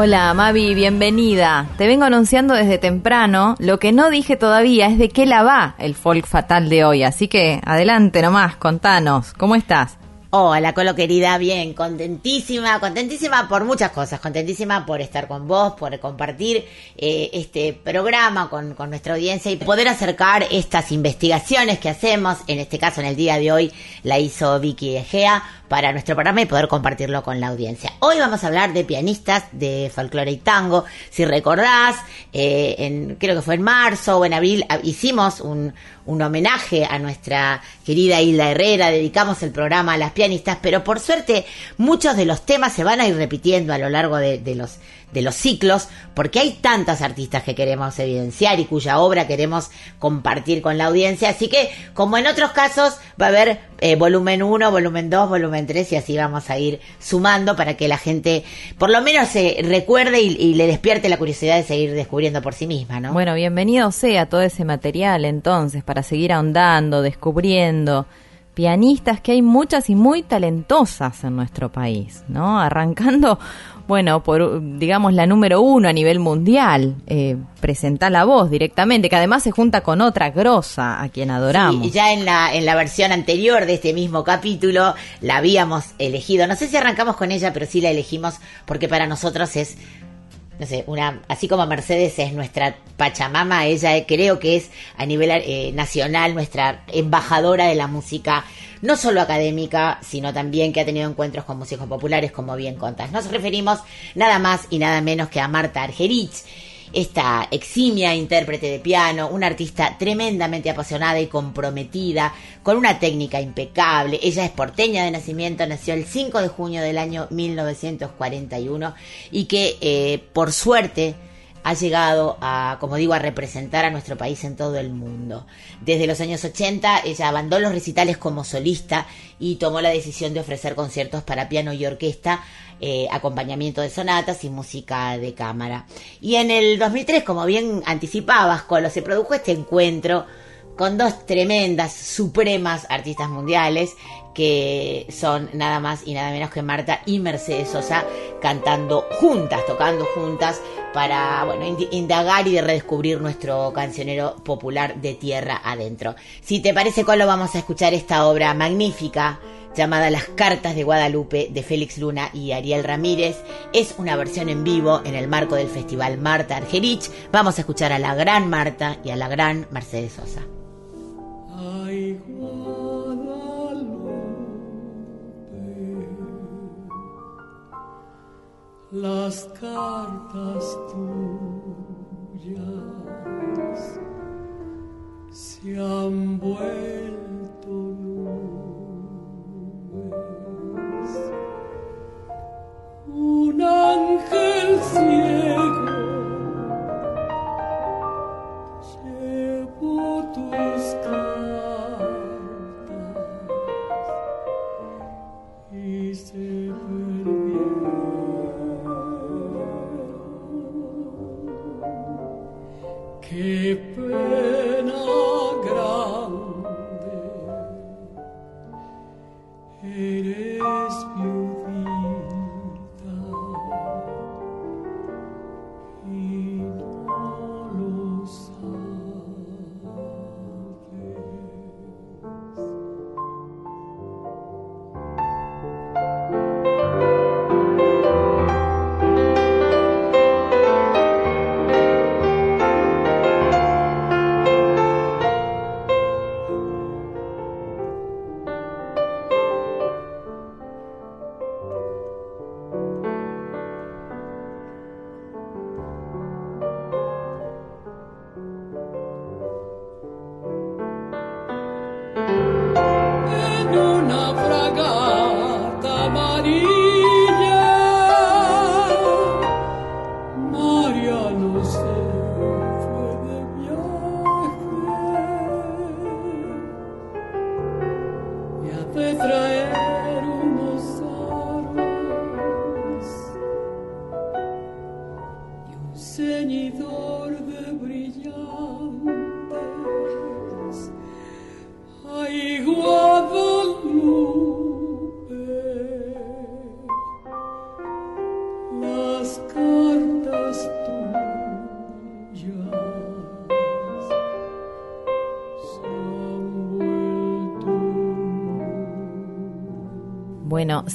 Hola Mavi, bienvenida. Te vengo anunciando desde temprano. Lo que no dije todavía es de qué la va el folk fatal de hoy. Así que adelante nomás, contanos. ¿Cómo estás? Hola, Colo querida, bien, contentísima, contentísima por muchas cosas, contentísima por estar con vos, por compartir eh, este programa con, con nuestra audiencia y poder acercar estas investigaciones que hacemos, en este caso en el día de hoy la hizo Vicky Egea para nuestro programa y poder compartirlo con la audiencia. Hoy vamos a hablar de pianistas de folclore y tango. Si recordás, eh, en, creo que fue en marzo o en abril ah, hicimos un, un homenaje a nuestra querida Hilda Herrera, dedicamos el programa a las pianistas, pero por suerte muchos de los temas se van a ir repitiendo a lo largo de, de los de los ciclos, porque hay tantas artistas que queremos evidenciar y cuya obra queremos compartir con la audiencia. Así que, como en otros casos, va a haber eh, volumen 1, volumen 2, volumen 3 y así vamos a ir sumando para que la gente por lo menos se recuerde y, y le despierte la curiosidad de seguir descubriendo por sí misma, ¿no? Bueno, bienvenido sea todo ese material entonces para seguir ahondando, descubriendo pianistas que hay muchas y muy talentosas en nuestro país, ¿no? Arrancando, bueno, por, digamos, la número uno a nivel mundial, eh, presenta la voz directamente, que además se junta con otra grosa a quien adoramos. Sí, ya en la, en la versión anterior de este mismo capítulo la habíamos elegido. No sé si arrancamos con ella, pero sí la elegimos porque para nosotros es, no sé, una, así como Mercedes es nuestra Pachamama, ella creo que es a nivel eh, nacional nuestra embajadora de la música, no solo académica, sino también que ha tenido encuentros con músicos populares, como bien contas. Nos referimos nada más y nada menos que a Marta Argerich esta eximia intérprete de piano, una artista tremendamente apasionada y comprometida, con una técnica impecable. Ella es porteña de nacimiento, nació el 5 de junio del año 1941 y que eh, por suerte ha llegado a, como digo, a representar a nuestro país en todo el mundo. Desde los años 80 ella abandonó los recitales como solista y tomó la decisión de ofrecer conciertos para piano y orquesta eh, acompañamiento de sonatas y música de cámara. Y en el 2003, como bien anticipabas, Colo, se produjo este encuentro con dos tremendas, supremas artistas mundiales que son nada más y nada menos que Marta y Mercedes Sosa cantando juntas, tocando juntas para bueno, indagar y de redescubrir nuestro cancionero popular de tierra adentro. Si te parece, Colo, vamos a escuchar esta obra magnífica llamada Las Cartas de Guadalupe de Félix Luna y Ariel Ramírez. Es una versión en vivo en el marco del Festival Marta Argerich. Vamos a escuchar a la gran Marta y a la gran Mercedes Sosa. Ay, las cartas tuyas se han vuelto nubes. Un ángel ciego llevó tus cartas y se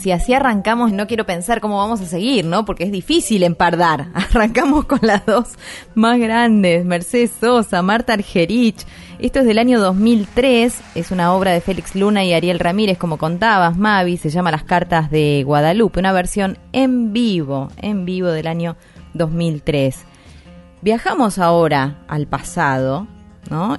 si así arrancamos, no quiero pensar cómo vamos a seguir, ¿no? Porque es difícil empardar. Arrancamos con las dos más grandes, Mercedes Sosa, Marta Argerich. Esto es del año 2003, es una obra de Félix Luna y Ariel Ramírez, como contabas, Mavi, se llama Las Cartas de Guadalupe, una versión en vivo, en vivo del año 2003. Viajamos ahora al pasado,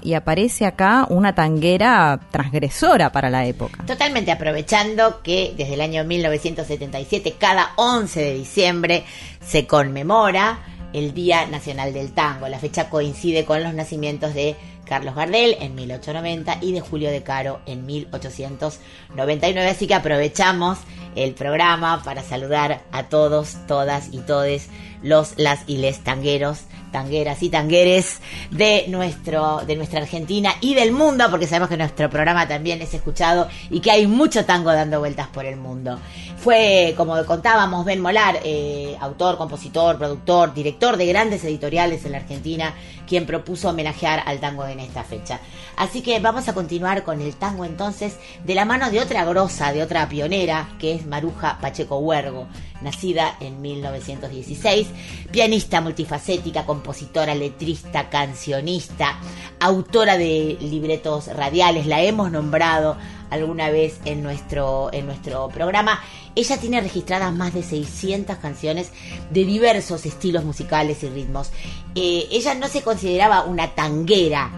Y aparece acá una tanguera transgresora para la época. Totalmente aprovechando que desde el año 1977, cada 11 de diciembre, se conmemora el Día Nacional del Tango. La fecha coincide con los nacimientos de Carlos Gardel en 1890 y de Julio de Caro en 1899. Así que aprovechamos el programa para saludar a todos, todas y todes los, las y les tangueros, tangueras y tangueres de nuestro, de nuestra Argentina y del mundo, porque sabemos que nuestro programa también es escuchado y que hay mucho tango dando vueltas por el mundo. Fue, como contábamos, Ben Molar, eh, autor, compositor, productor, director de grandes editoriales en la Argentina, quien propuso homenajear al tango en esta fecha. Así que vamos a continuar con el tango entonces de la mano de otra grosa, de otra pionera, que es Maruja Pacheco Huergo, nacida en 1916, pianista multifacética, compositora, letrista, cancionista, autora de libretos radiales, la hemos nombrado alguna vez en nuestro, en nuestro programa. Ella tiene registradas más de 600 canciones de diversos estilos musicales y ritmos. Eh, ella no se consideraba una tanguera,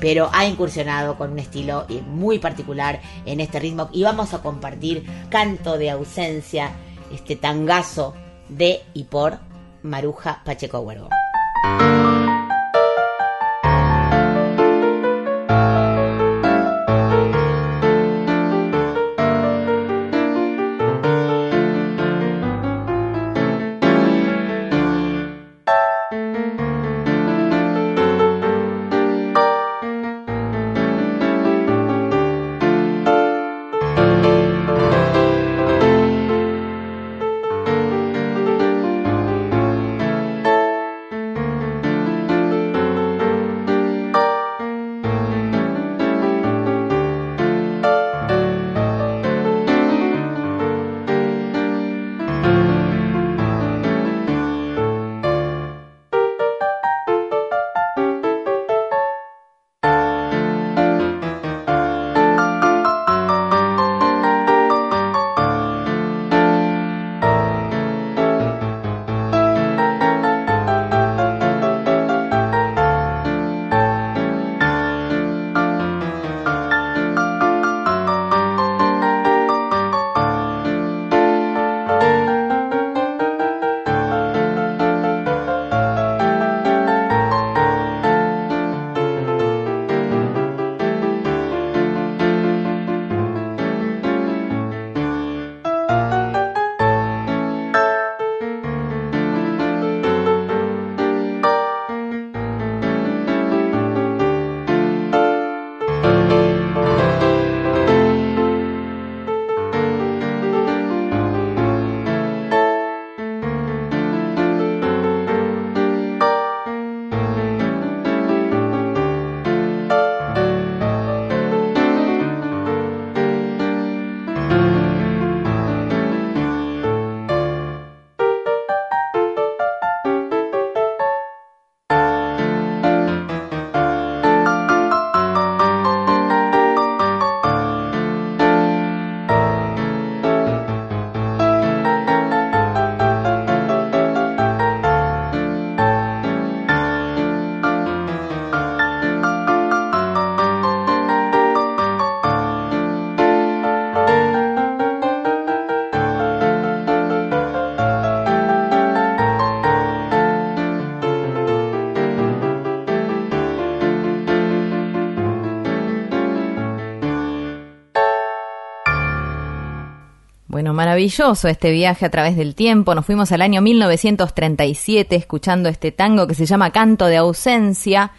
pero ha incursionado con un estilo eh, muy particular en este ritmo y vamos a compartir Canto de ausencia, este tangazo de y por Maruja Pacheco Huergo. Maravilloso este viaje a través del tiempo. Nos fuimos al año 1937 escuchando este tango que se llama Canto de ausencia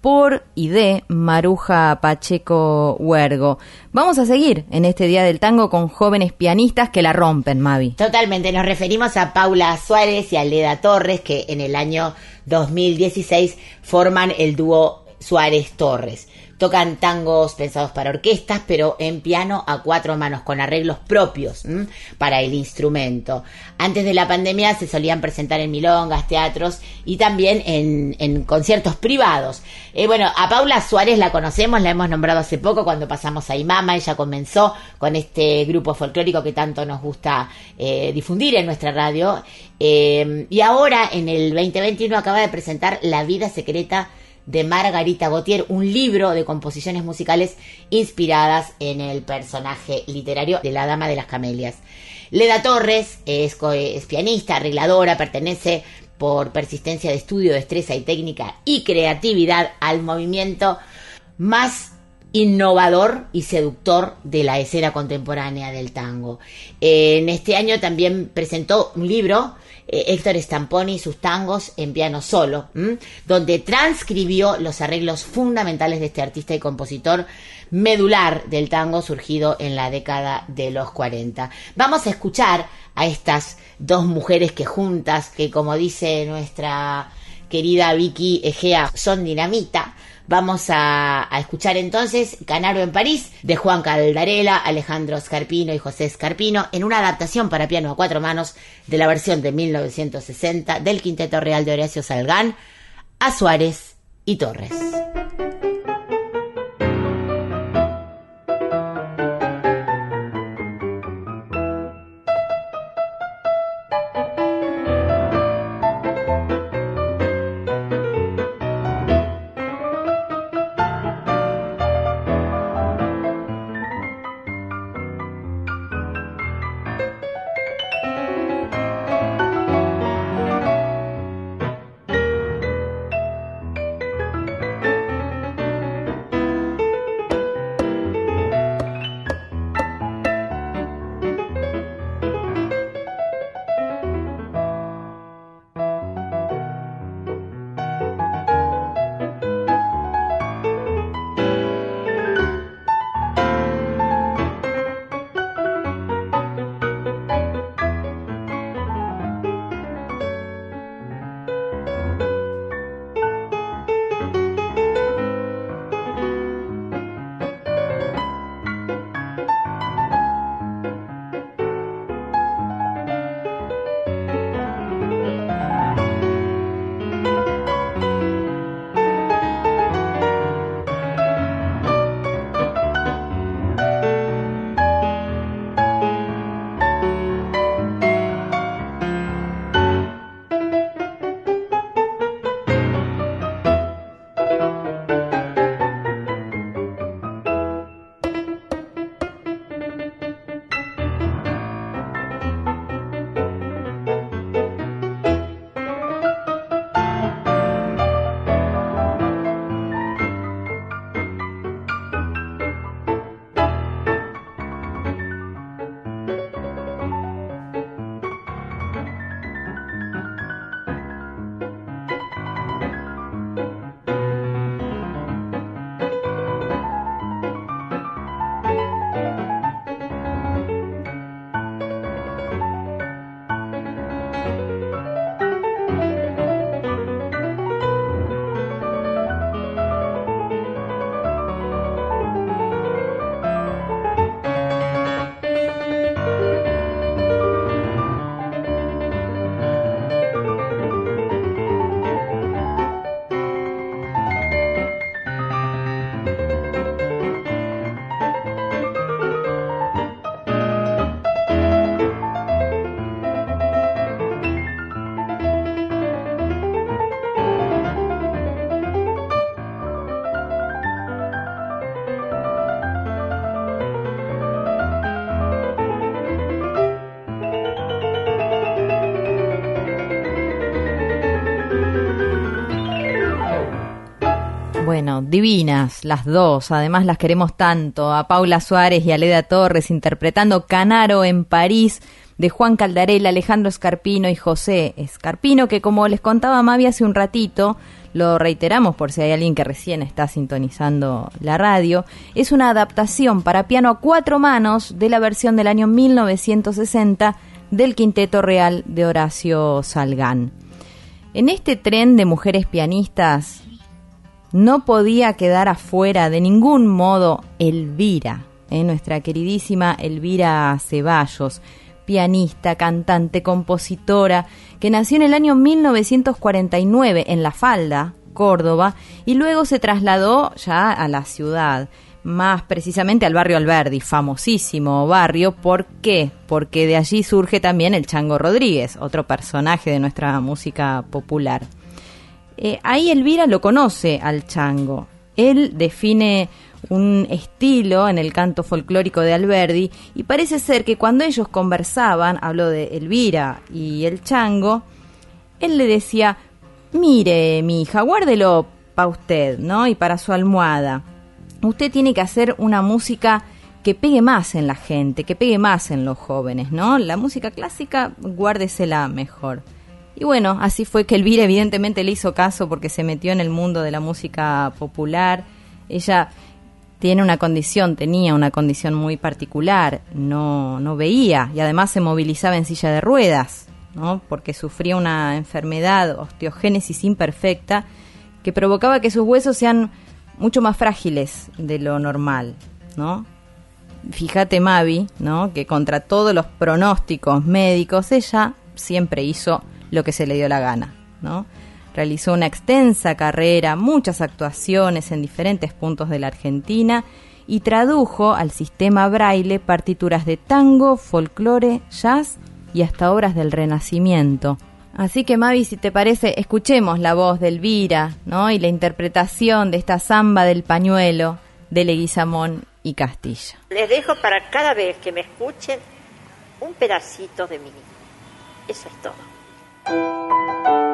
por y de Maruja Pacheco Huergo. Vamos a seguir en este Día del Tango con jóvenes pianistas que la rompen, Mavi. Totalmente, nos referimos a Paula Suárez y a Leda Torres, que en el año 2016 forman el dúo Suárez Torres. Tocan tangos pensados para orquestas, pero en piano a cuatro manos, con arreglos propios para el instrumento. Antes de la pandemia se solían presentar en milongas, teatros y también en, en conciertos privados. Eh, bueno, a Paula Suárez la conocemos, la hemos nombrado hace poco cuando pasamos a Imama. Ella comenzó con este grupo folclórico que tanto nos gusta eh, difundir en nuestra radio. Eh, y ahora, en el 2021, acaba de presentar La vida secreta de Margarita Gautier, un libro de composiciones musicales inspiradas en el personaje literario de la Dama de las Camelias. Leda Torres es, es pianista, arregladora, pertenece por persistencia de estudio, destreza y técnica y creatividad al movimiento más innovador y seductor de la escena contemporánea del tango. En este año también presentó un libro, eh, Héctor Stamponi sus tangos en piano solo, donde transcribió los arreglos fundamentales de este artista y compositor medular del tango surgido en la década de los 40. Vamos a escuchar a estas dos mujeres que juntas, que como dice nuestra querida Vicky Egea, son dinamita. Vamos a, escuchar entonces Canaro en París de Juan Caldarela, Alejandro Scarpino y José Scarpino en una adaptación para piano a cuatro manos de la versión de 1960 del Quinteto Real de Horacio Salgán a Suárez y Torres. Divinas las dos, además las queremos tanto, a Paula Suárez y a Leda Torres interpretando Canaro en París de Juan Caldarela, Alejandro Escarpino y José Escarpino, que como les contaba Mavi hace un ratito, lo reiteramos por si hay alguien que recién está sintonizando la radio, es una adaptación para piano a cuatro manos de la versión del año 1960 del Quinteto Real de Horacio Salgán. En este tren de mujeres pianistas no podía quedar afuera de ningún modo Elvira, ¿eh? nuestra queridísima Elvira Ceballos, pianista, cantante, compositora, que nació en el año 1949 en La Falda, Córdoba, y luego se trasladó ya a la ciudad, más precisamente al barrio Alberdi, famosísimo barrio. ¿Por qué? Porque de allí surge también el Chango Rodríguez, otro personaje de nuestra música popular. Eh, ahí Elvira lo conoce al chango. Él define un estilo en el canto folclórico de Alberdi y parece ser que cuando ellos conversaban, habló de Elvira y el chango, él le decía, mire mi hija, guárdelo para usted, ¿no? Y para su almohada. Usted tiene que hacer una música que pegue más en la gente, que pegue más en los jóvenes, ¿no? La música clásica, guárdesela mejor. Y bueno, así fue que Elvira evidentemente le hizo caso porque se metió en el mundo de la música popular. Ella tiene una condición, tenía una condición muy particular, no, no veía y además se movilizaba en silla de ruedas, ¿no? porque sufría una enfermedad, osteogénesis imperfecta, que provocaba que sus huesos sean mucho más frágiles de lo normal, ¿no? Fíjate Mavi, ¿no? Que contra todos los pronósticos médicos ella siempre hizo lo que se le dio la gana, ¿no? Realizó una extensa carrera, muchas actuaciones en diferentes puntos de la Argentina y tradujo al sistema braille partituras de tango, folclore, jazz y hasta obras del Renacimiento. Así que Mavi, si te parece, escuchemos la voz de Elvira, ¿no? Y la interpretación de esta samba del pañuelo de Leguizamón y Castilla. Les dejo para cada vez que me escuchen un pedacito de mí. Eso es todo. Thank you.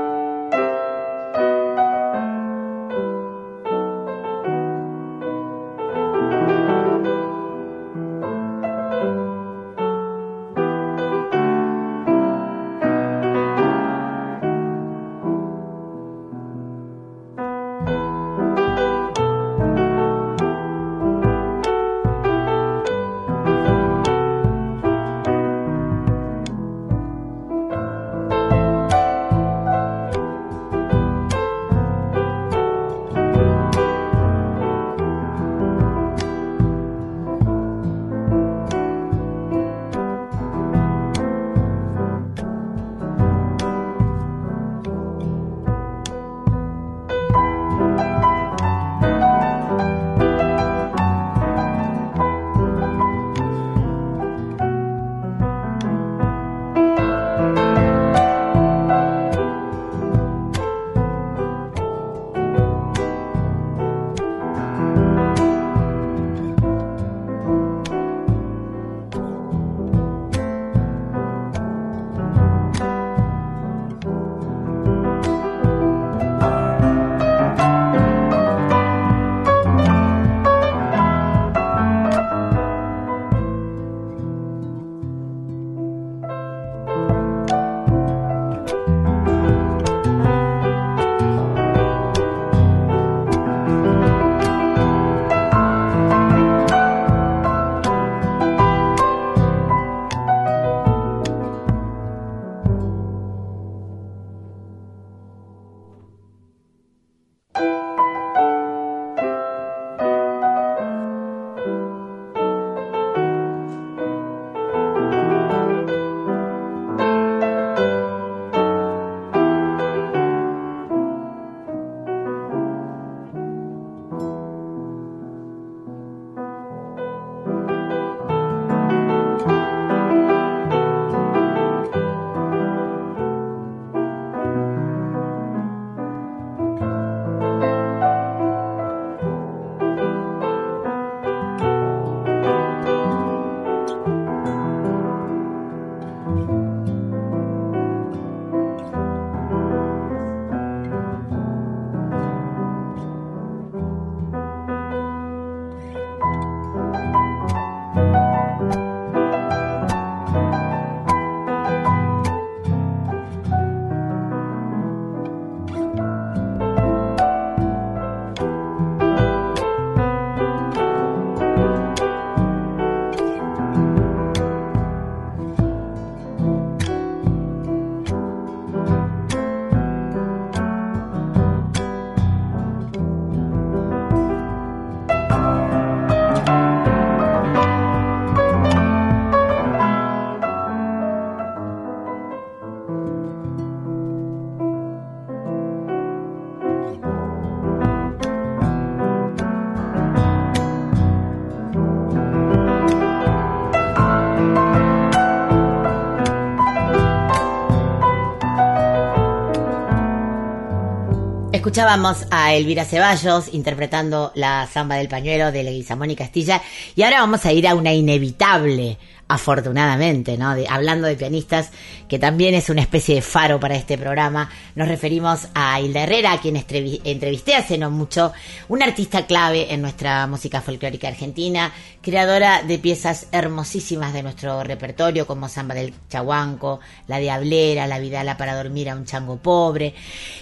Escuchábamos a Elvira Ceballos interpretando la samba del pañuelo de Leguizamón y Castilla y ahora vamos a ir a una inevitable, afortunadamente, ¿no? De- hablando de pianistas, que también es una especie de faro para este programa. Nos referimos a Hilda Herrera, a quien entrevisté hace no mucho, una artista clave en nuestra música folclórica argentina, creadora de piezas hermosísimas de nuestro repertorio, como Samba del Chaguanco, La Diablera, La Vidala para dormir a un chango pobre.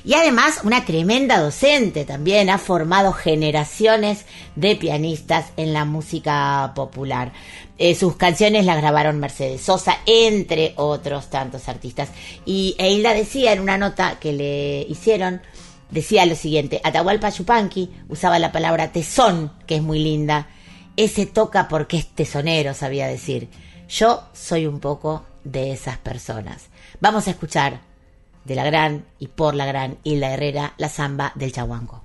Y además una tremenda docente también, ha formado generaciones de pianistas en la música popular. Eh, sus canciones las grabaron Mercedes Sosa, entre otros tantos artistas. Y Hilda decía en una nota que le hicieron, decía lo siguiente, Atahualpa Yupanqui usaba la palabra tesón, que es muy linda. Ese toca porque es tesonero, sabía decir. Yo soy un poco de esas personas. Vamos a escuchar de la gran y por la gran Hilda Herrera la samba del chaguanco.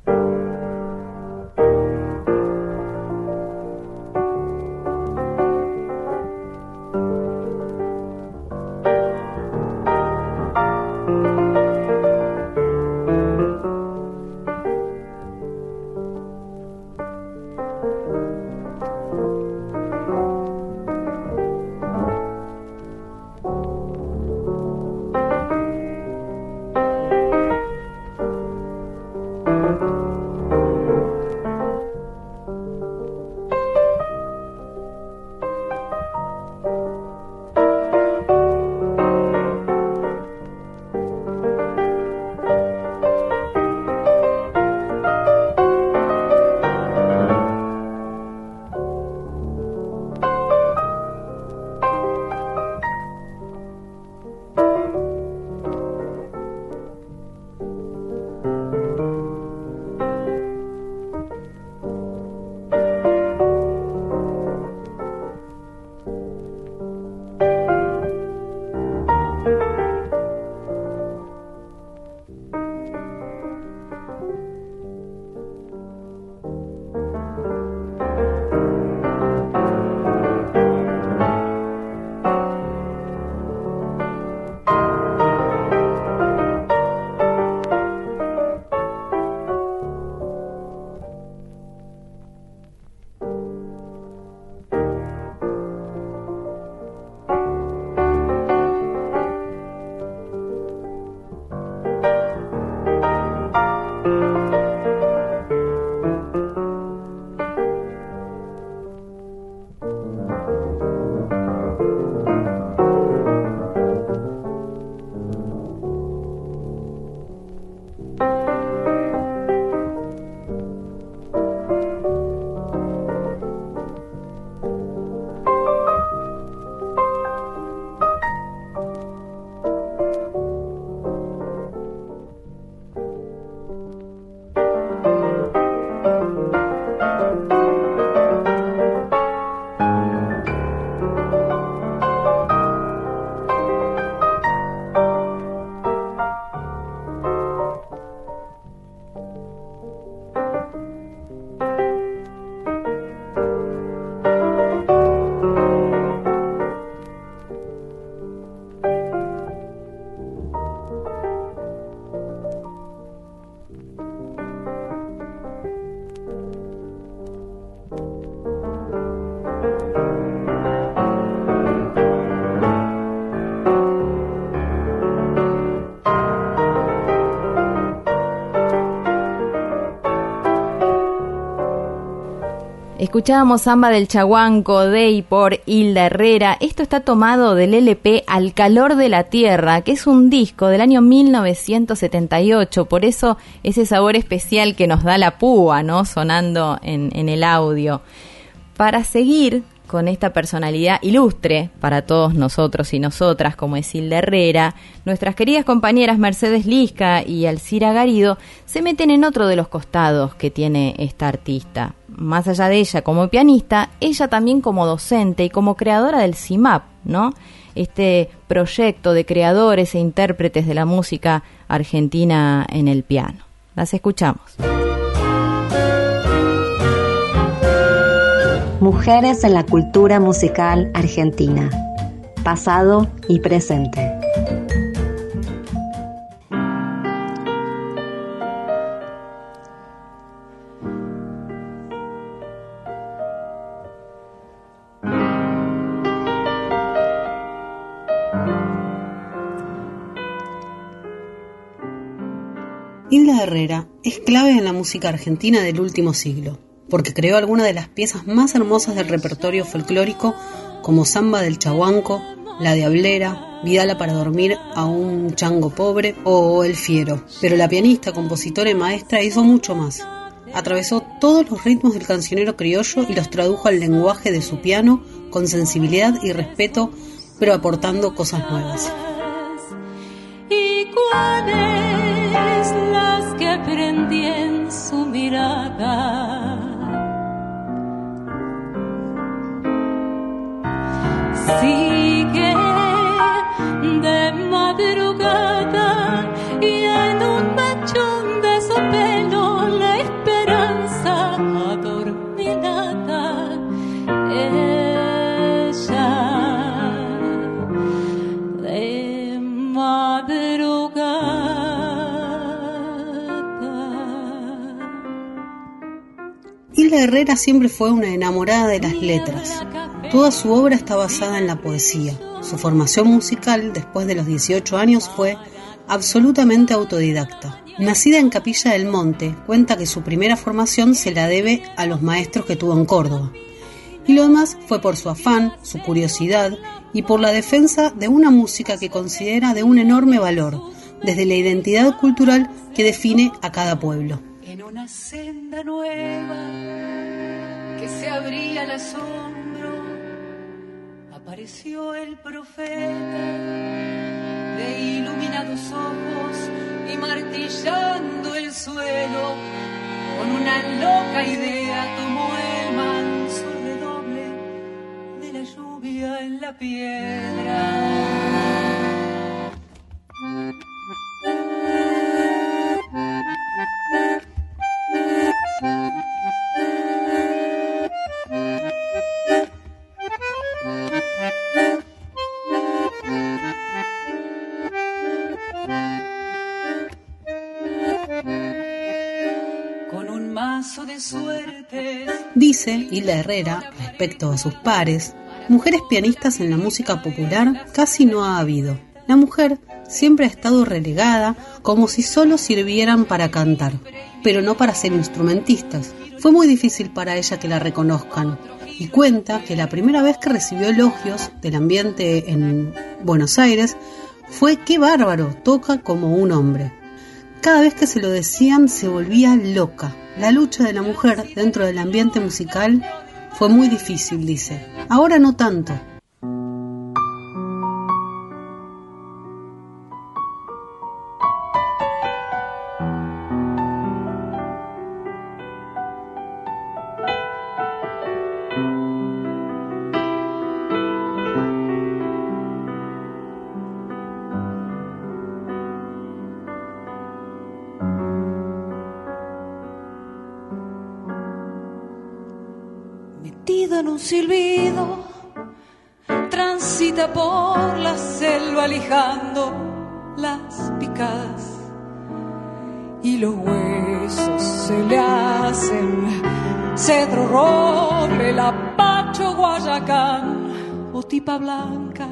Escuchábamos Samba del Chaguanco de y por Hilda Herrera. Esto está tomado del LP Al calor de la tierra, que es un disco del año 1978. Por eso ese sabor especial que nos da la púa, ¿no? Sonando en, en el audio. Para seguir con esta personalidad ilustre para todos nosotros y nosotras, como es Hilda Herrera, nuestras queridas compañeras Mercedes Lisca y Alcira Garido se meten en otro de los costados que tiene esta artista. Más allá de ella como pianista, ella también como docente y como creadora del CIMAP, ¿no? Este proyecto de creadores e intérpretes de la música argentina en el piano. Las escuchamos. Mujeres en la cultura musical argentina. Pasado y presente. Herrera es clave en la música argentina del último siglo, porque creó algunas de las piezas más hermosas del repertorio folclórico como Samba del Chahuanco, La Diablera, Vidala para dormir a un chango pobre o El Fiero. Pero la pianista, compositora y maestra hizo mucho más. Atravesó todos los ritmos del cancionero criollo y los tradujo al lenguaje de su piano con sensibilidad y respeto, pero aportando cosas nuevas. Prendí en su mirada. Sigue Herrera siempre fue una enamorada de las letras. Toda su obra está basada en la poesía. Su formación musical, después de los 18 años, fue absolutamente autodidacta. Nacida en Capilla del Monte, cuenta que su primera formación se la debe a los maestros que tuvo en Córdoba. Y lo demás fue por su afán, su curiosidad y por la defensa de una música que considera de un enorme valor, desde la identidad cultural que define a cada pueblo. Una senda nueva que se abría al asombro, apareció el profeta de iluminados ojos y martillando el suelo, con una loca idea tomó el manso redoble de la lluvia en la piedra. Dice Hilda Herrera, respecto a sus pares, mujeres pianistas en la música popular casi no ha habido. La mujer siempre ha estado relegada como si solo sirvieran para cantar, pero no para ser instrumentistas. Fue muy difícil para ella que la reconozcan y cuenta que la primera vez que recibió elogios del ambiente en Buenos Aires fue qué bárbaro, toca como un hombre. Cada vez que se lo decían se volvía loca. La lucha de la mujer dentro del ambiente musical fue muy difícil, dice. Ahora no tanto. Lijando las picadas y los huesos se le hacen cedro roble, lapacho guayacán o tipa blanca.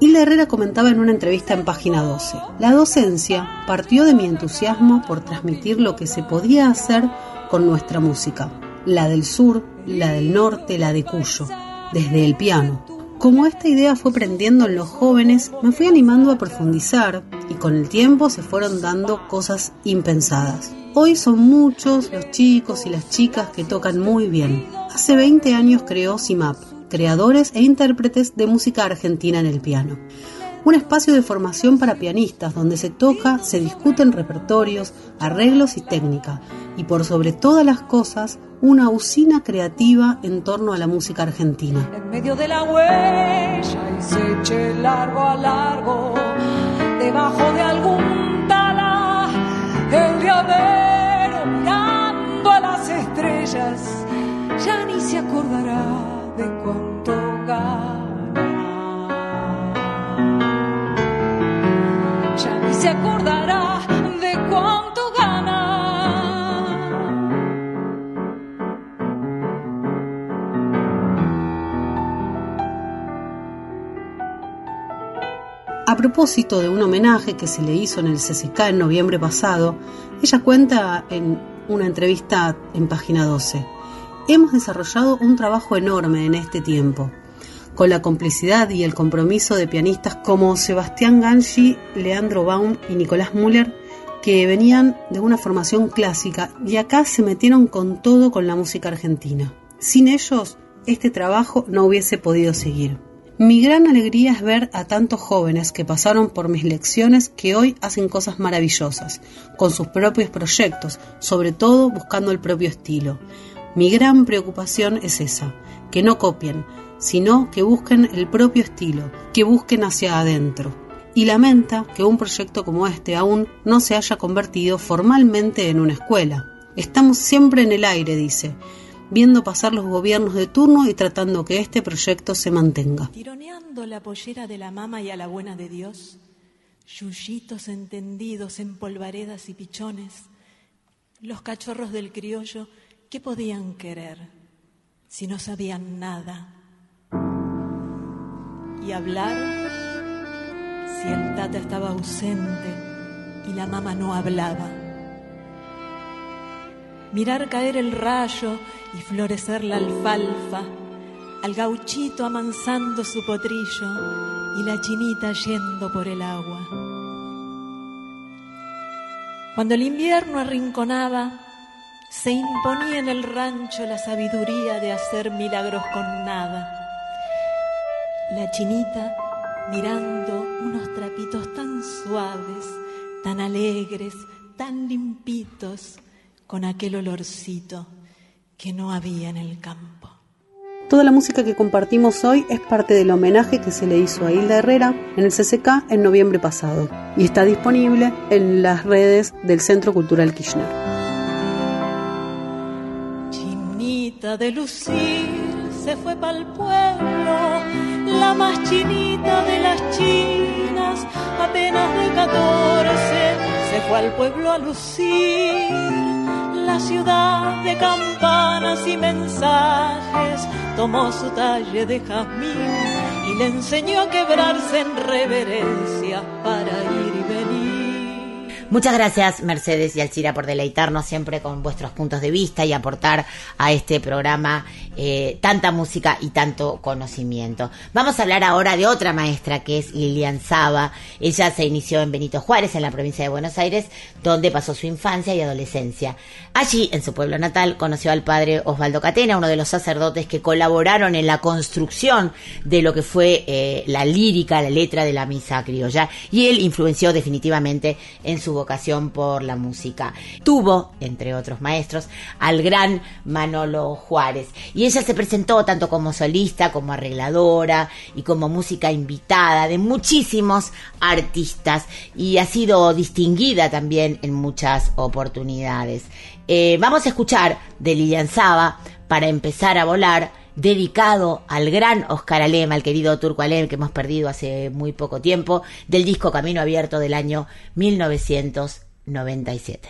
Hilda Herrera comentaba en una entrevista en página 12, la docencia partió de mi entusiasmo por transmitir lo que se podía hacer con nuestra música, la del sur, la del norte, la de Cuyo, desde el piano. Como esta idea fue prendiendo en los jóvenes, me fui animando a profundizar y con el tiempo se fueron dando cosas impensadas. Hoy son muchos los chicos y las chicas que tocan muy bien. Hace 20 años creó CIMAP, creadores e intérpretes de música argentina en el piano. Un espacio de formación para pianistas donde se toca, se discuten repertorios, arreglos y técnica, y por sobre todas las cosas, una usina creativa en torno a la música argentina. en medio de la huella y se eche largo a largo debajo de algún tala el llavero mirando a las estrellas ya ni se acordará de cuánto gana ya ni se acordará A propósito de un homenaje que se le hizo en el CCK en noviembre pasado, ella cuenta en una entrevista en página 12. Hemos desarrollado un trabajo enorme en este tiempo, con la complicidad y el compromiso de pianistas como Sebastián Gangi, Leandro Baum y Nicolás Müller, que venían de una formación clásica y acá se metieron con todo con la música argentina. Sin ellos, este trabajo no hubiese podido seguir. Mi gran alegría es ver a tantos jóvenes que pasaron por mis lecciones que hoy hacen cosas maravillosas, con sus propios proyectos, sobre todo buscando el propio estilo. Mi gran preocupación es esa, que no copien, sino que busquen el propio estilo, que busquen hacia adentro. Y lamenta que un proyecto como este aún no se haya convertido formalmente en una escuela. Estamos siempre en el aire, dice, viendo pasar los gobiernos de turno y tratando que este proyecto se mantenga. Tironeando la pollera de la mama y a la buena de Dios, yuyitos entendidos en polvaredas y pichones, los cachorros del criollo, ¿qué podían querer si no sabían nada? Y hablar si el tata estaba ausente y la mamá no hablaba. Mirar caer el rayo y florecer la alfalfa, al gauchito amansando su potrillo y la chinita yendo por el agua. Cuando el invierno arrinconaba, se imponía en el rancho la sabiduría de hacer milagros con nada. La chinita mirando unos trapitos tan suaves, tan alegres, tan limpitos, con aquel olorcito que no había en el campo. Toda la música que compartimos hoy es parte del homenaje que se le hizo a Hilda Herrera en el CCK en noviembre pasado y está disponible en las redes del Centro Cultural Kirchner. Chinita de lucir se fue pa'l pueblo, la más chinita de las chinas, apenas de catorce, se fue al pueblo a lucir la ciudad de campanas y mensajes tomó su talle de jazmín y le enseñó a quebrarse en reverencia para ir y venir. Muchas gracias Mercedes y Alcira por deleitarnos siempre con vuestros puntos de vista y aportar a este programa eh, tanta música y tanto conocimiento. Vamos a hablar ahora de otra maestra que es Lilian Saba. Ella se inició en Benito Juárez, en la provincia de Buenos Aires, donde pasó su infancia y adolescencia. Allí, en su pueblo natal, conoció al padre Osvaldo Catena, uno de los sacerdotes que colaboraron en la construcción de lo que fue eh, la lírica, la letra de la misa criolla, y él influenció definitivamente en su vocación por la música. Tuvo, entre otros maestros, al gran Manolo Juárez, y ella se presentó tanto como solista, como arregladora y como música invitada de muchísimos artistas, y ha sido distinguida también en muchas oportunidades. Eh, vamos a escuchar de Lilian Saba para empezar a volar dedicado al gran Oscar Alem, al querido Turco Alem que hemos perdido hace muy poco tiempo, del disco Camino Abierto del año 1997.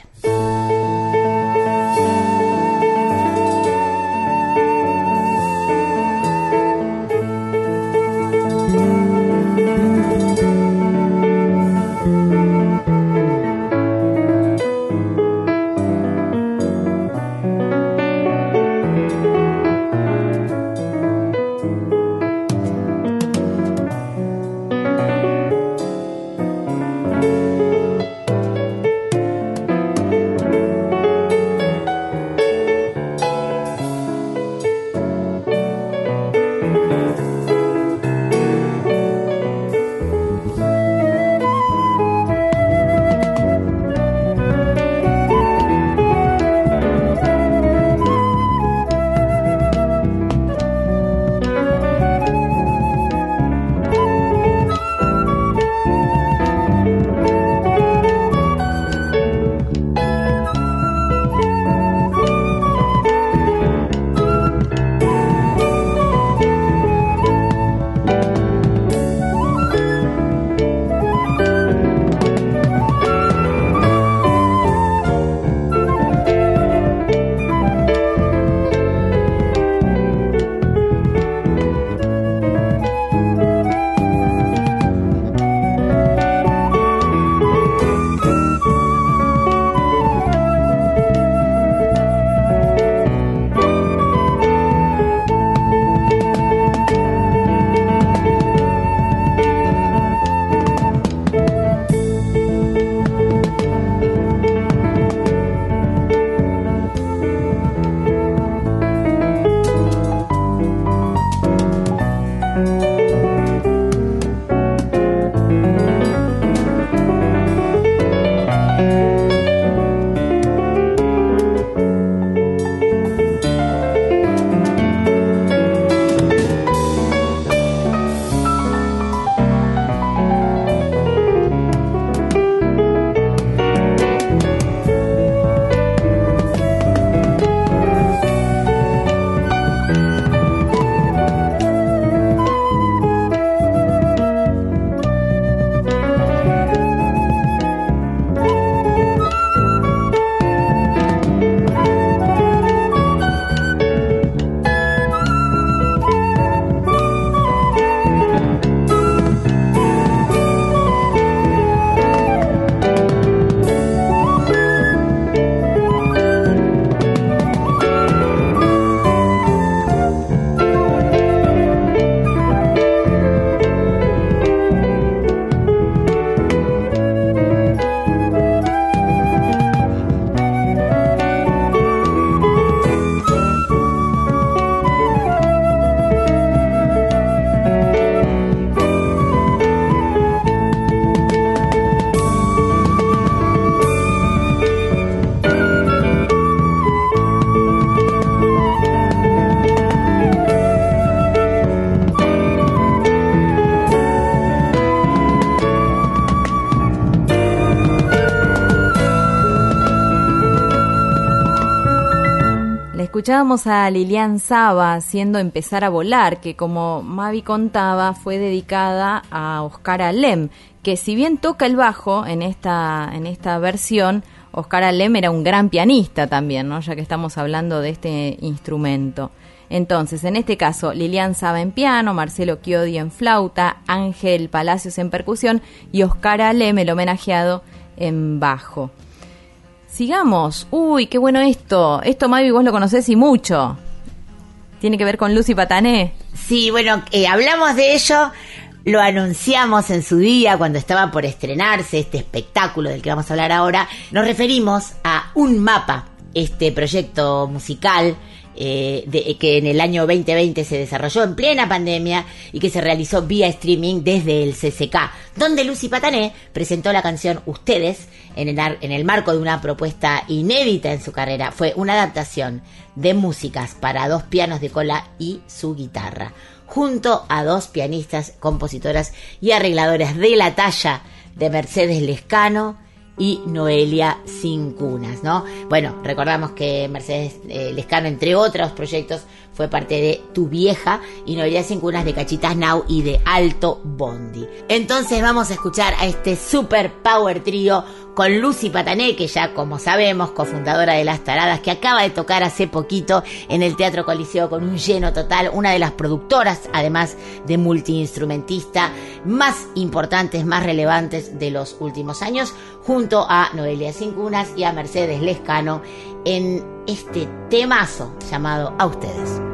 Escuchábamos a Lilian Saba haciendo Empezar a volar, que como Mavi contaba fue dedicada a Oscar Alem, que si bien toca el bajo en esta, en esta versión, Oscar Alem era un gran pianista también, ¿no? ya que estamos hablando de este instrumento. Entonces, en este caso, Lilian Saba en piano, Marcelo Chiodi en flauta, Ángel Palacios en percusión y Oscar Alem, el homenajeado, en bajo. Sigamos. Uy, qué bueno esto. Esto, Mavi, vos lo conocés y mucho. Tiene que ver con Lucy Patané. Sí, bueno, eh, hablamos de ello, lo anunciamos en su día cuando estaba por estrenarse este espectáculo del que vamos a hablar ahora. Nos referimos a Un Mapa, este proyecto musical eh, que en el año 2020 se desarrolló en plena pandemia y que se realizó vía streaming desde el CCK, donde Lucy Patané presentó la canción Ustedes en el, en el marco de una propuesta inédita en su carrera. Fue una adaptación de músicas para dos pianos de cola y su guitarra, junto a dos pianistas, compositoras y arregladoras de la talla de Mercedes Lescano y Noelia Sin Cunas, ¿no? Bueno, recordamos que Mercedes eh, Lescano, entre otros proyectos, fue parte de Tu Vieja y Noelia Sin Cunas de Cachitas Now y de Alto Bondi. Entonces vamos a escuchar a este super power trío con Lucy Patané, que ya como sabemos, cofundadora de Las Taradas, que acaba de tocar hace poquito en el Teatro Coliseo con un lleno total, una de las productoras, además de multiinstrumentista, más importantes, más relevantes de los últimos años, junto a Noelia Cincunas y a Mercedes Lescano en este temazo llamado A Ustedes.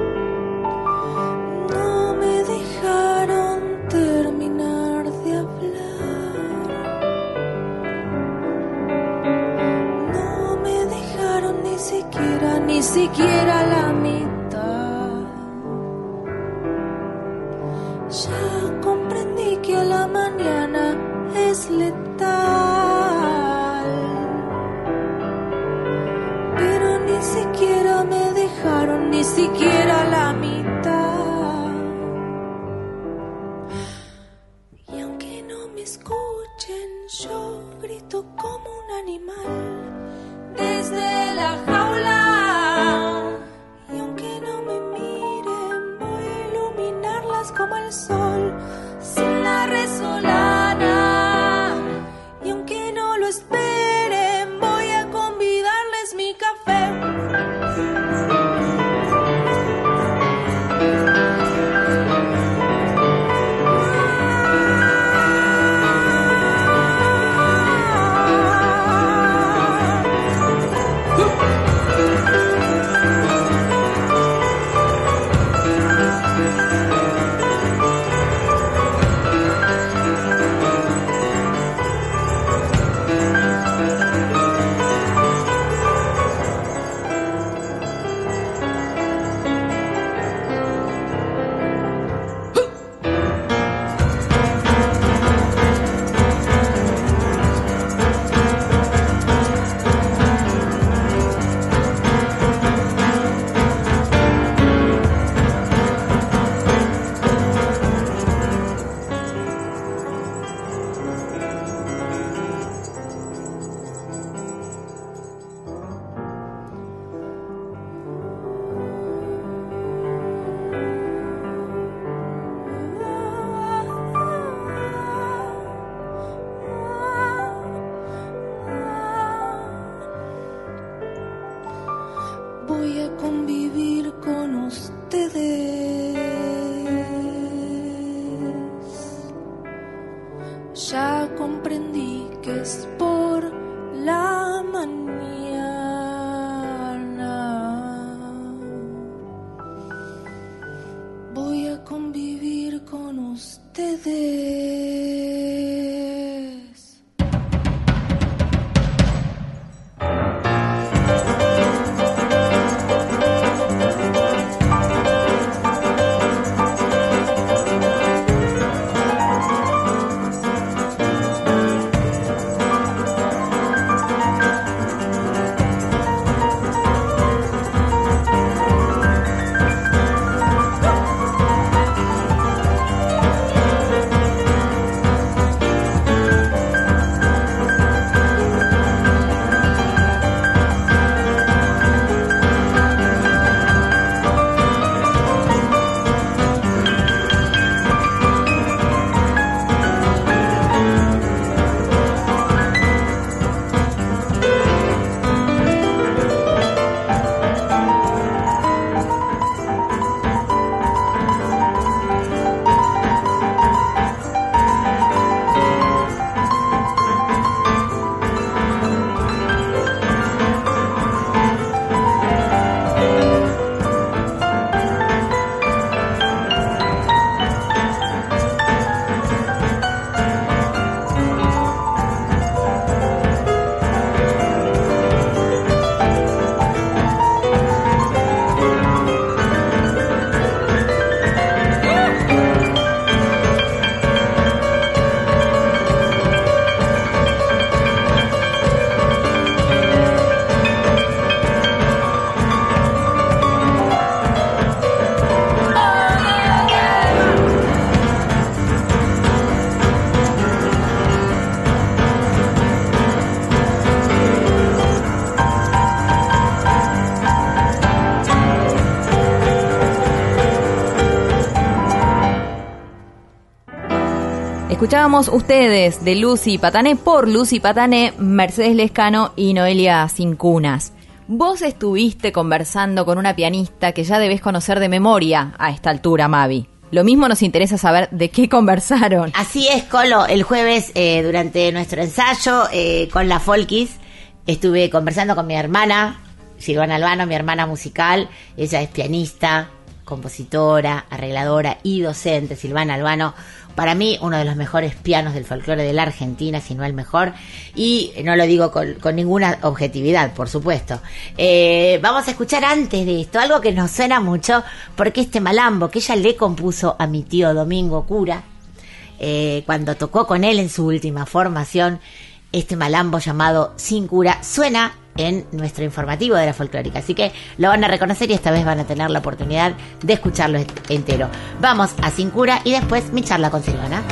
Siquiera, la Escuchábamos ustedes de Lucy Patané por Lucy Patané, Mercedes Lescano y Noelia Cincunas. Vos estuviste conversando con una pianista que ya debes conocer de memoria a esta altura, Mavi. Lo mismo nos interesa saber de qué conversaron. Así es, Colo. El jueves, eh, durante nuestro ensayo eh, con la Folkis, estuve conversando con mi hermana, Silvana Albano, mi hermana musical. Ella es pianista, compositora, arregladora y docente. Silvana Albano, para mí, uno de los mejores pianos del folclore de la Argentina, si no el mejor. Y no lo digo con, ninguna objetividad, por supuesto. Eh, vamos a escuchar antes de esto algo que nos suena mucho, porque este malambo que ella le compuso a mi tío Domingo Cura, eh, cuando tocó con él en su última formación, este malambo llamado Sin Cura suena en nuestro informativo de la folclórica. Así que lo van a reconocer y esta vez van a tener la oportunidad de escucharlo entero. Vamos a Sin Cura y después mi charla con Silvana.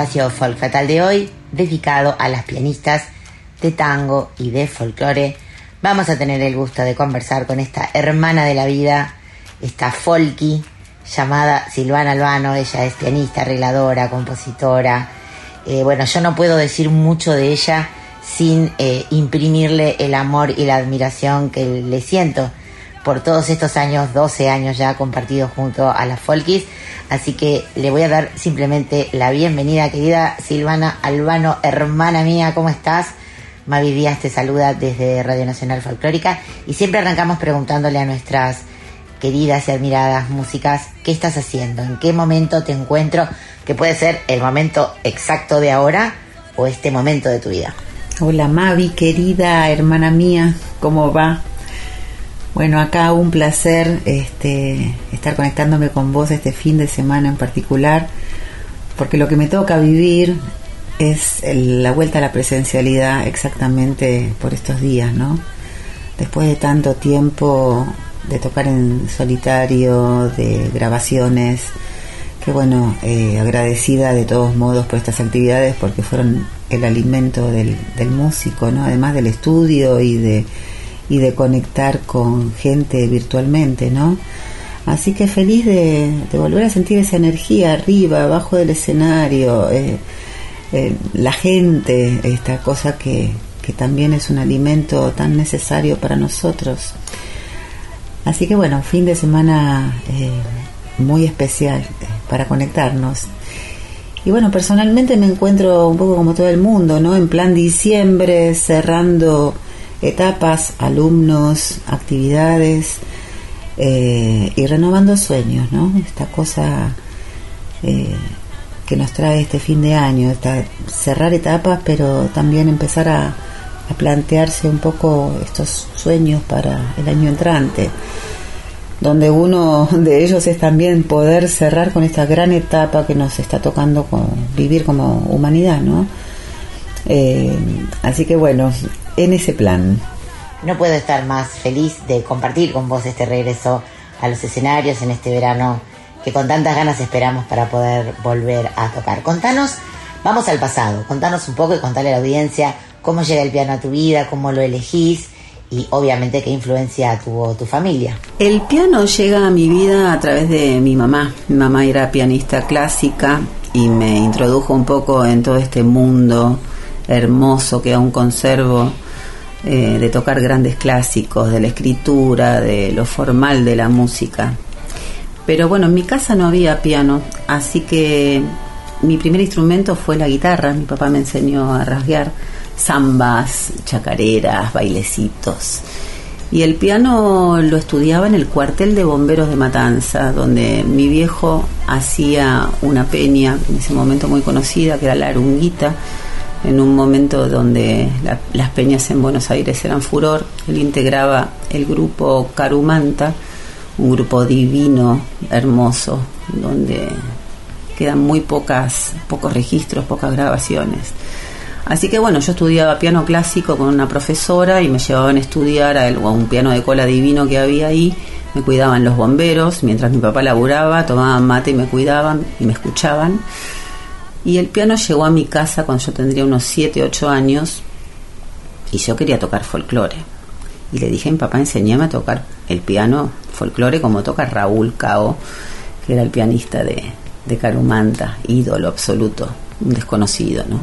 Espacio folk fatal de hoy, dedicado a las pianistas de tango y de folclore, vamos a tener el gusto de conversar con esta hermana de la vida, esta folky llamada Silvana Albano. Ella es pianista, arregladora, compositora. Eh, bueno, yo no puedo decir mucho de ella sin eh, imprimirle el amor y la admiración que le siento por todos estos años, 12 años ya compartidos junto a las Folkis. Así que le voy a dar simplemente la bienvenida, querida Silvana Albano, hermana mía, ¿cómo estás? Mavi Díaz te saluda desde Radio Nacional Folclórica y siempre arrancamos preguntándole a nuestras queridas y admiradas músicas, ¿qué estás haciendo? ¿En qué momento te encuentro? Que puede ser el momento exacto de ahora o este momento de tu vida. Hola Mavi, querida hermana mía, ¿cómo va? Bueno, acá un placer este, estar conectándome con vos este fin de semana en particular, porque lo que me toca vivir es el- la vuelta a la presencialidad exactamente por estos días, ¿no? Después de tanto tiempo de tocar en solitario, de grabaciones, que bueno, eh, agradecida de todos modos por estas actividades porque fueron el alimento del, del músico, ¿no? Además del estudio y de y de conectar con gente virtualmente, ¿no? Así que feliz de, volver a sentir esa energía arriba, abajo del escenario, eh, eh, la gente, esta cosa que, que también es un alimento tan necesario para nosotros. Así que bueno, fin de semana eh, muy especial para conectarnos. Y bueno, personalmente me encuentro un poco como todo el mundo, ¿no? En plan diciembre, cerrando etapas, alumnos, actividades eh, y renovando sueños, ¿no? Esta cosa eh, que nos trae este fin de año, cerrar etapas, pero también empezar a, plantearse un poco estos sueños para el año entrante donde uno de ellos es también poder cerrar con esta gran etapa que nos está tocando vivir como humanidad, ¿no? Eh, así que bueno, en ese plan. No puedo estar más feliz de compartir con vos este regreso a los escenarios en este verano que con tantas ganas esperamos para poder volver a tocar. Contanos, vamos al pasado, contanos un poco y contale a la audiencia cómo llega el piano a tu vida, cómo lo elegís y obviamente qué influencia tuvo tu familia. El piano llega a mi vida a través de mi mamá. Mi mamá era pianista clásica y me introdujo un poco en todo este mundo hermoso que aún conservo eh, de tocar grandes clásicos, de la escritura, de lo formal de la música. Pero bueno, en mi casa no había piano, así que mi primer instrumento fue la guitarra. Mi papá me enseñó a rasguear zambas, chacareras, bailecitos. Y el piano lo estudiaba en el cuartel de bomberos de Matanza, donde mi viejo hacía una peña, en ese momento muy conocida, que era la Arunguita, en un momento donde la- las peñas en Buenos Aires eran furor. Él integraba el grupo Carumanta, un grupo divino, hermoso, donde quedan muy pocas, pocos registros, pocas grabaciones. Así que bueno, yo estudiaba piano clásico con una profesora y me llevaban a estudiar a, un piano de cola divino que había ahí. Me cuidaban los bomberos, mientras mi papá laburaba, tomaban mate y me cuidaban y me escuchaban. Y el piano llegó a mi casa cuando yo tendría unos 7, 8 años y yo quería tocar folclore. Y le dije a mi papá, enseñame a tocar el piano folclore como toca Raúl Cao, que era el pianista de, de Carumanta, ídolo absoluto, un desconocido, ¿no?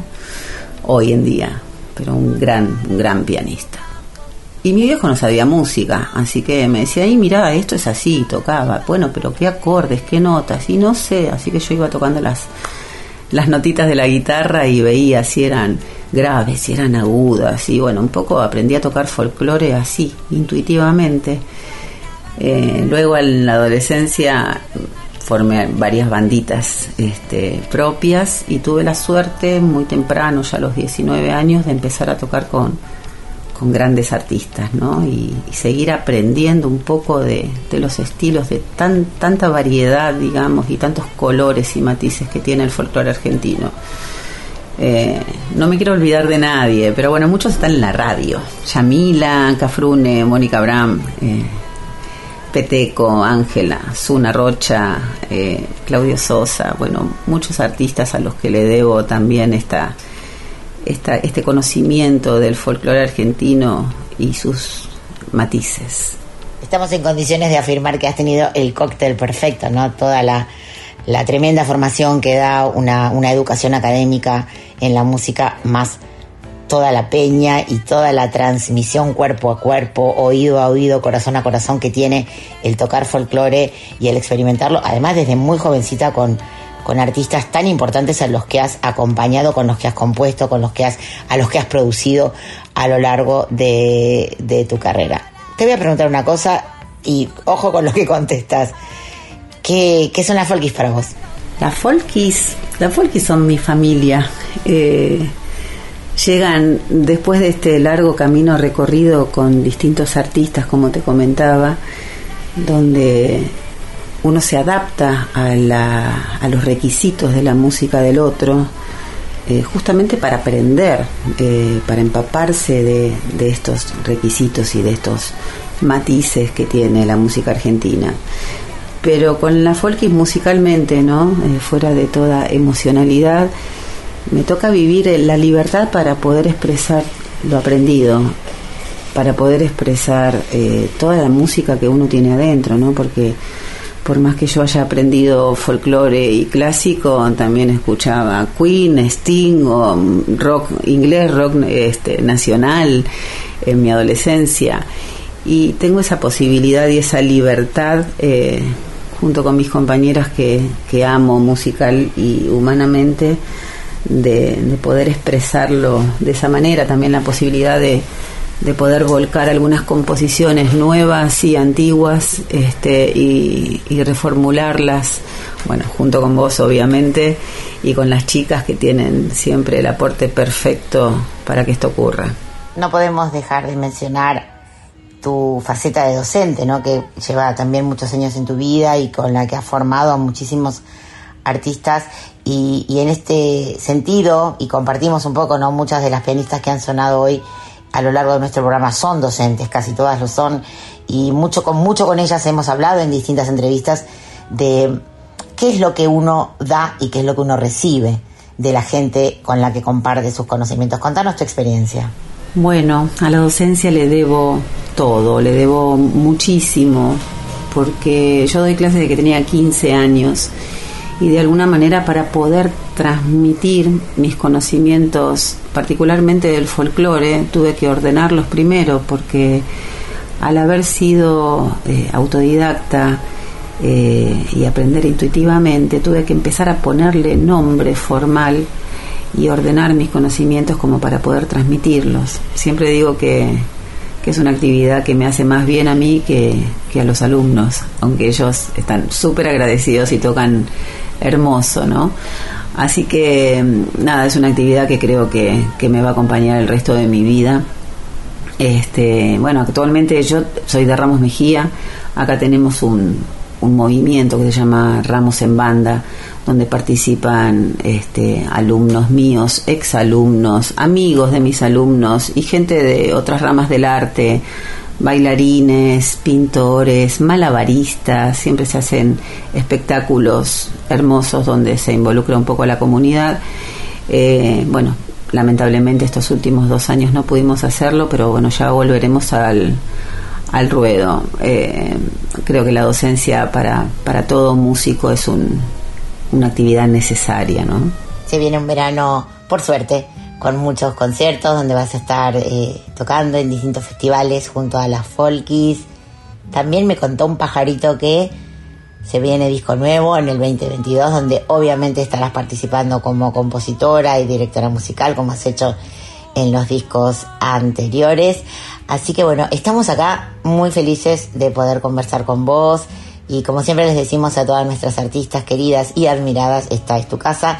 Hoy en día, pero un gran, un gran pianista. Y mi viejo no sabía música, así que me decía, ay, mira, esto es así, tocaba. Bueno, pero qué acordes, qué notas, y no sé, así que yo iba tocando las, las notitas de la guitarra y veía si eran graves, si eran agudas, y bueno, un poco aprendí a tocar folclore así, intuitivamente. Eh, luego en la adolescencia formé varias banditas este, propias y tuve la suerte muy temprano, ya a los 19 años, de empezar a tocar con, con grandes artistas, ¿no? Y, y seguir aprendiendo un poco de, de los estilos, de tan, tanta variedad, digamos, y tantos colores y matices que tiene el folclore argentino. Eh, no me quiero olvidar de nadie, pero bueno, muchos están en la radio. Yamila, Cafrune, Mónica Abraham, eh, Peteco, Ángela, Zuna Rocha, eh, Claudio Sosa, bueno, muchos artistas a los que le debo también esta, esta, este conocimiento del folclore argentino y sus matices. Estamos en condiciones de afirmar que has tenido el cóctel perfecto, ¿no? Toda la, la tremenda formación que da una, una educación académica en la música, más toda la peña y toda la transmisión cuerpo a cuerpo, oído a oído, corazón a corazón que tiene el tocar folclore y el experimentarlo, además desde muy jovencita con, con artistas tan importantes a los que has acompañado, con los que has compuesto, con los que has, a los que has producido a lo largo de, tu carrera. Te voy a preguntar una cosa y ojo con lo que contestas. ¿Qué, son las folkis para vos? Las folkis, las folkis son mi familia. Eh, llegan después de este largo camino recorrido con distintos artistas, como te comentaba, donde uno se adapta a, la, a los requisitos de la música del otro, eh, justamente para aprender, eh, para empaparse de, de estos requisitos y de estos matices que tiene la música argentina pero con la folkis musicalmente, ¿no? Eh, fuera de toda emocionalidad, me toca vivir la libertad para poder expresar lo aprendido, para poder expresar toda la música que uno tiene adentro, ¿no? Porque por más que yo haya aprendido folclore y clásico, también escuchaba Queen, Sting o mm, rock inglés, rock este, nacional en mi adolescencia. Y tengo esa posibilidad y esa libertad eh, junto con mis compañeras que, que amo musical y humanamente de, de poder expresarlo de esa manera. También la posibilidad de, de poder volcar algunas composiciones nuevas y antiguas este, y, reformularlas, bueno, junto con vos obviamente, y con las chicas que tienen siempre el aporte perfecto para que esto ocurra. No podemos dejar de mencionar tu faceta de docente, ¿no? Que lleva también muchos años en tu vida y con la que has formado a muchísimos artistas y, y en este sentido, y compartimos un poco, ¿no? Muchas de las pianistas que han sonado hoy a lo largo de nuestro programa son docentes, casi todas lo son, y mucho con mucho con ellas hemos hablado en distintas entrevistas de qué es lo que uno da y qué es lo que uno recibe de la gente con la que comparte sus conocimientos. Contanos tu experiencia. Bueno, a la docencia le debo todo, le debo muchísimo, porque yo doy clases de que tenía 15 años y de alguna manera para poder transmitir mis conocimientos, particularmente del folclore, tuve que ordenarlos primero, porque al haber sido eh, autodidacta eh, y aprender intuitivamente, tuve que empezar a ponerle nombre formal y ordenar mis conocimientos como para poder transmitirlos. Siempre digo que, que es una actividad que me hace más bien a mí que, que a los alumnos, aunque ellos están súper agradecidos y tocan hermoso, ¿no? Así que mm, nada, es una actividad que creo que, que me va a acompañar el resto de mi vida. Este, bueno, actualmente yo soy de Ramos Mejía, acá tenemos un, un movimiento que se llama Ramos en Banda, donde participan este, alumnos míos, exalumnos, amigos de mis alumnos y gente de otras ramas del arte, bailarines, pintores, malabaristas, siempre se hacen espectáculos hermosos donde se involucra un poco la comunidad. Eh, bueno, lamentablemente estos últimos dos años no pudimos hacerlo, pero bueno, ya volveremos al, al ruedo. Eh, creo que la docencia para, para todo músico es un, una actividad necesaria, ¿no? Se viene un verano, por suerte, con muchos conciertos donde vas a estar eh, tocando en distintos festivales junto a las Folkies. También me contó un pajarito que se viene disco nuevo en el 2022 donde obviamente estarás participando como compositora y directora musical como has hecho en los discos anteriores. Así que bueno, estamos acá muy felices de poder conversar con vos y como siempre les decimos a todas nuestras artistas queridas y admiradas, esta es tu casa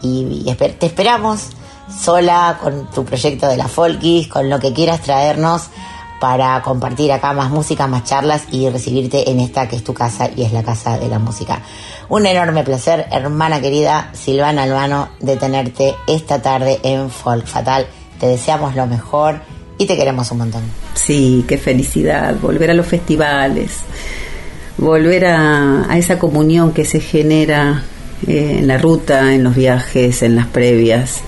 y, te esperamos sola con tu proyecto de la Folkis, con lo que quieras traernos para compartir acá más música, más charlas y recibirte en esta que es tu casa y es la casa de la música. Un enorme placer, hermana querida Silvana Albano, de tenerte esta tarde en Folk Fatal. Te deseamos lo mejor y te queremos un montón. Sí, qué felicidad, volver a los festivales, volver a, a esa comunión que se genera eh, en la ruta, en los viajes, en las previas.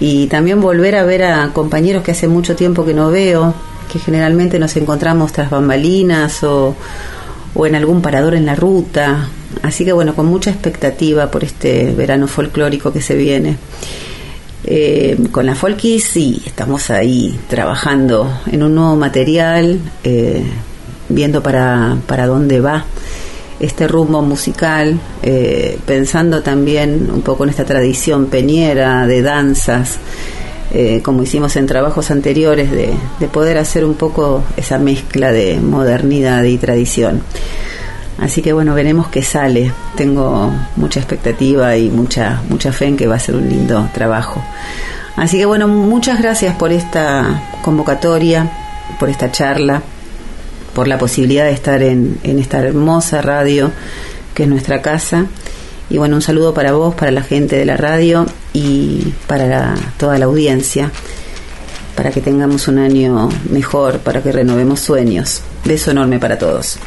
Y también volver a ver a compañeros que hace mucho tiempo que no veo, que generalmente nos encontramos tras bambalinas o, o en algún parador en la ruta. Así que bueno, con mucha expectativa por este verano folclórico que se viene. Eh, con la Folky sí, estamos ahí trabajando en un nuevo material, eh, viendo para, para dónde va este rumbo musical, eh, pensando también un poco en esta tradición peñera de danzas, eh, como hicimos en trabajos anteriores, de, de poder hacer un poco esa mezcla de modernidad y tradición. Así que bueno, veremos qué sale. Tengo mucha expectativa y mucha, mucha fe en que va a ser un lindo trabajo. Así que bueno, muchas gracias por esta convocatoria, por esta charla, por la posibilidad de estar en, esta hermosa radio que es nuestra casa. Y bueno, un saludo para vos, para la gente de la radio y para toda la audiencia, para que tengamos un año mejor, para que renovemos sueños. Beso enorme para todos.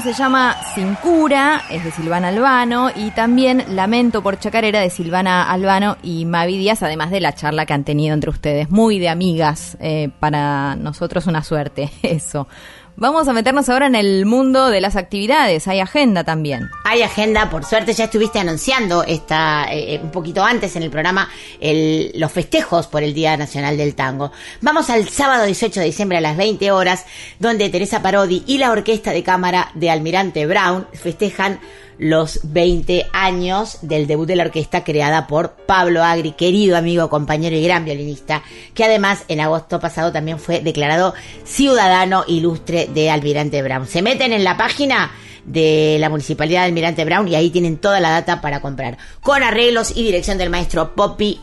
Se llama Sin Cura, es de Silvana Albano, y también Lamento por Chacarera de Silvana Albano y Mavi Díaz, además de la charla que han tenido entre ustedes. Muy de amigas, eh, para nosotros una suerte, eso. Vamos a meternos ahora en el mundo de las actividades. Hay agenda también. Hay agenda, por suerte ya estuviste anunciando esta, eh, un poquito antes en el programa los festejos por el Día Nacional del Tango. Vamos al sábado 18 de diciembre a las 20 horas, donde Teresa Parodi y la Orquesta de Cámara de Almirante Brown festejan los 20 años del debut de la orquesta creada por Pablo Agri, querido amigo, compañero y gran violinista, que además en agosto pasado también fue declarado ciudadano ilustre de Almirante Brown. Se meten en la página de la Municipalidad de Almirante Brown y ahí tienen toda la data para comprar, con arreglos y dirección del maestro Poppy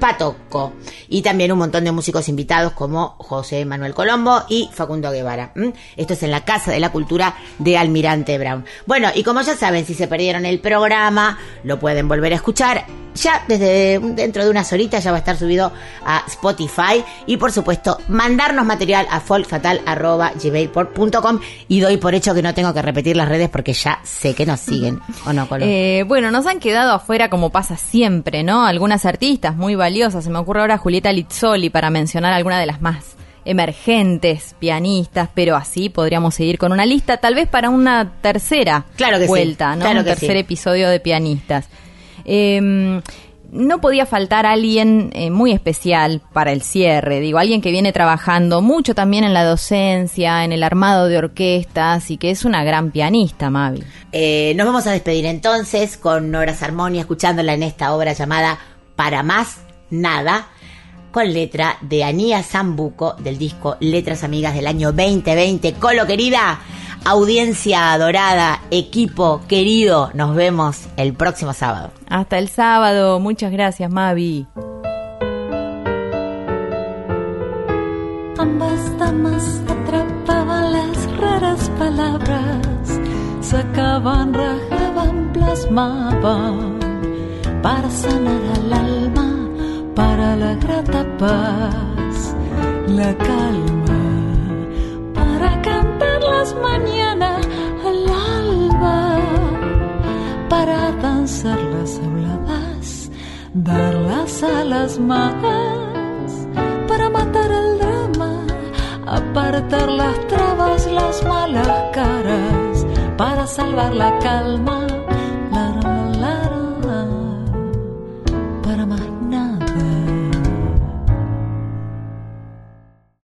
Spatocco y también un montón de músicos invitados como José Manuel Colombo y Facundo Guevara. Esto es en la Casa de la Cultura de Almirante Brown. Bueno, y como ya saben, si se perdieron el programa, lo pueden volver a escuchar. Ya desde dentro de unas horitas ya va a estar subido a Spotify y por supuesto mandarnos material a folkfatal.gmail.com y doy por hecho que no tengo que repetir las redes porque ya sé que nos siguen. ¿O no? Eh, bueno, nos han quedado afuera como pasa siempre, ¿no? Algunas artistas muy valiosas. Se me ocurre ahora Julieta Lizzoli para mencionar alguna de las más emergentes pianistas, pero así podríamos seguir con una lista, tal vez para una tercera Claro que sí, vuelta, ¿no? claro Un que tercer sí. episodio de pianistas. Eh, no podía faltar alguien eh, muy especial para el cierre, digo, alguien que viene trabajando mucho también en la docencia, en el armado de orquestas y que es una gran pianista, Mavi. Eh, nos vamos a despedir entonces con Nora Sarmoni escuchándola en esta obra llamada Para Más Nada, con letra de Anía Zambuco del disco Letras Amigas del año 2020. Colo querida, audiencia adorada, equipo querido, nos vemos el próximo sábado. Hasta el sábado, muchas gracias, Mavi. Ambas damas atrapaban las raras palabras, sacaban, rajaban, plasmaban para sanar al alma, para la grata paz, la calma, para cantar las mañanas al alba, para danzar las habladas, dar las alas más para matar el drama, apartar las trabas, las malas caras, para salvar la calma,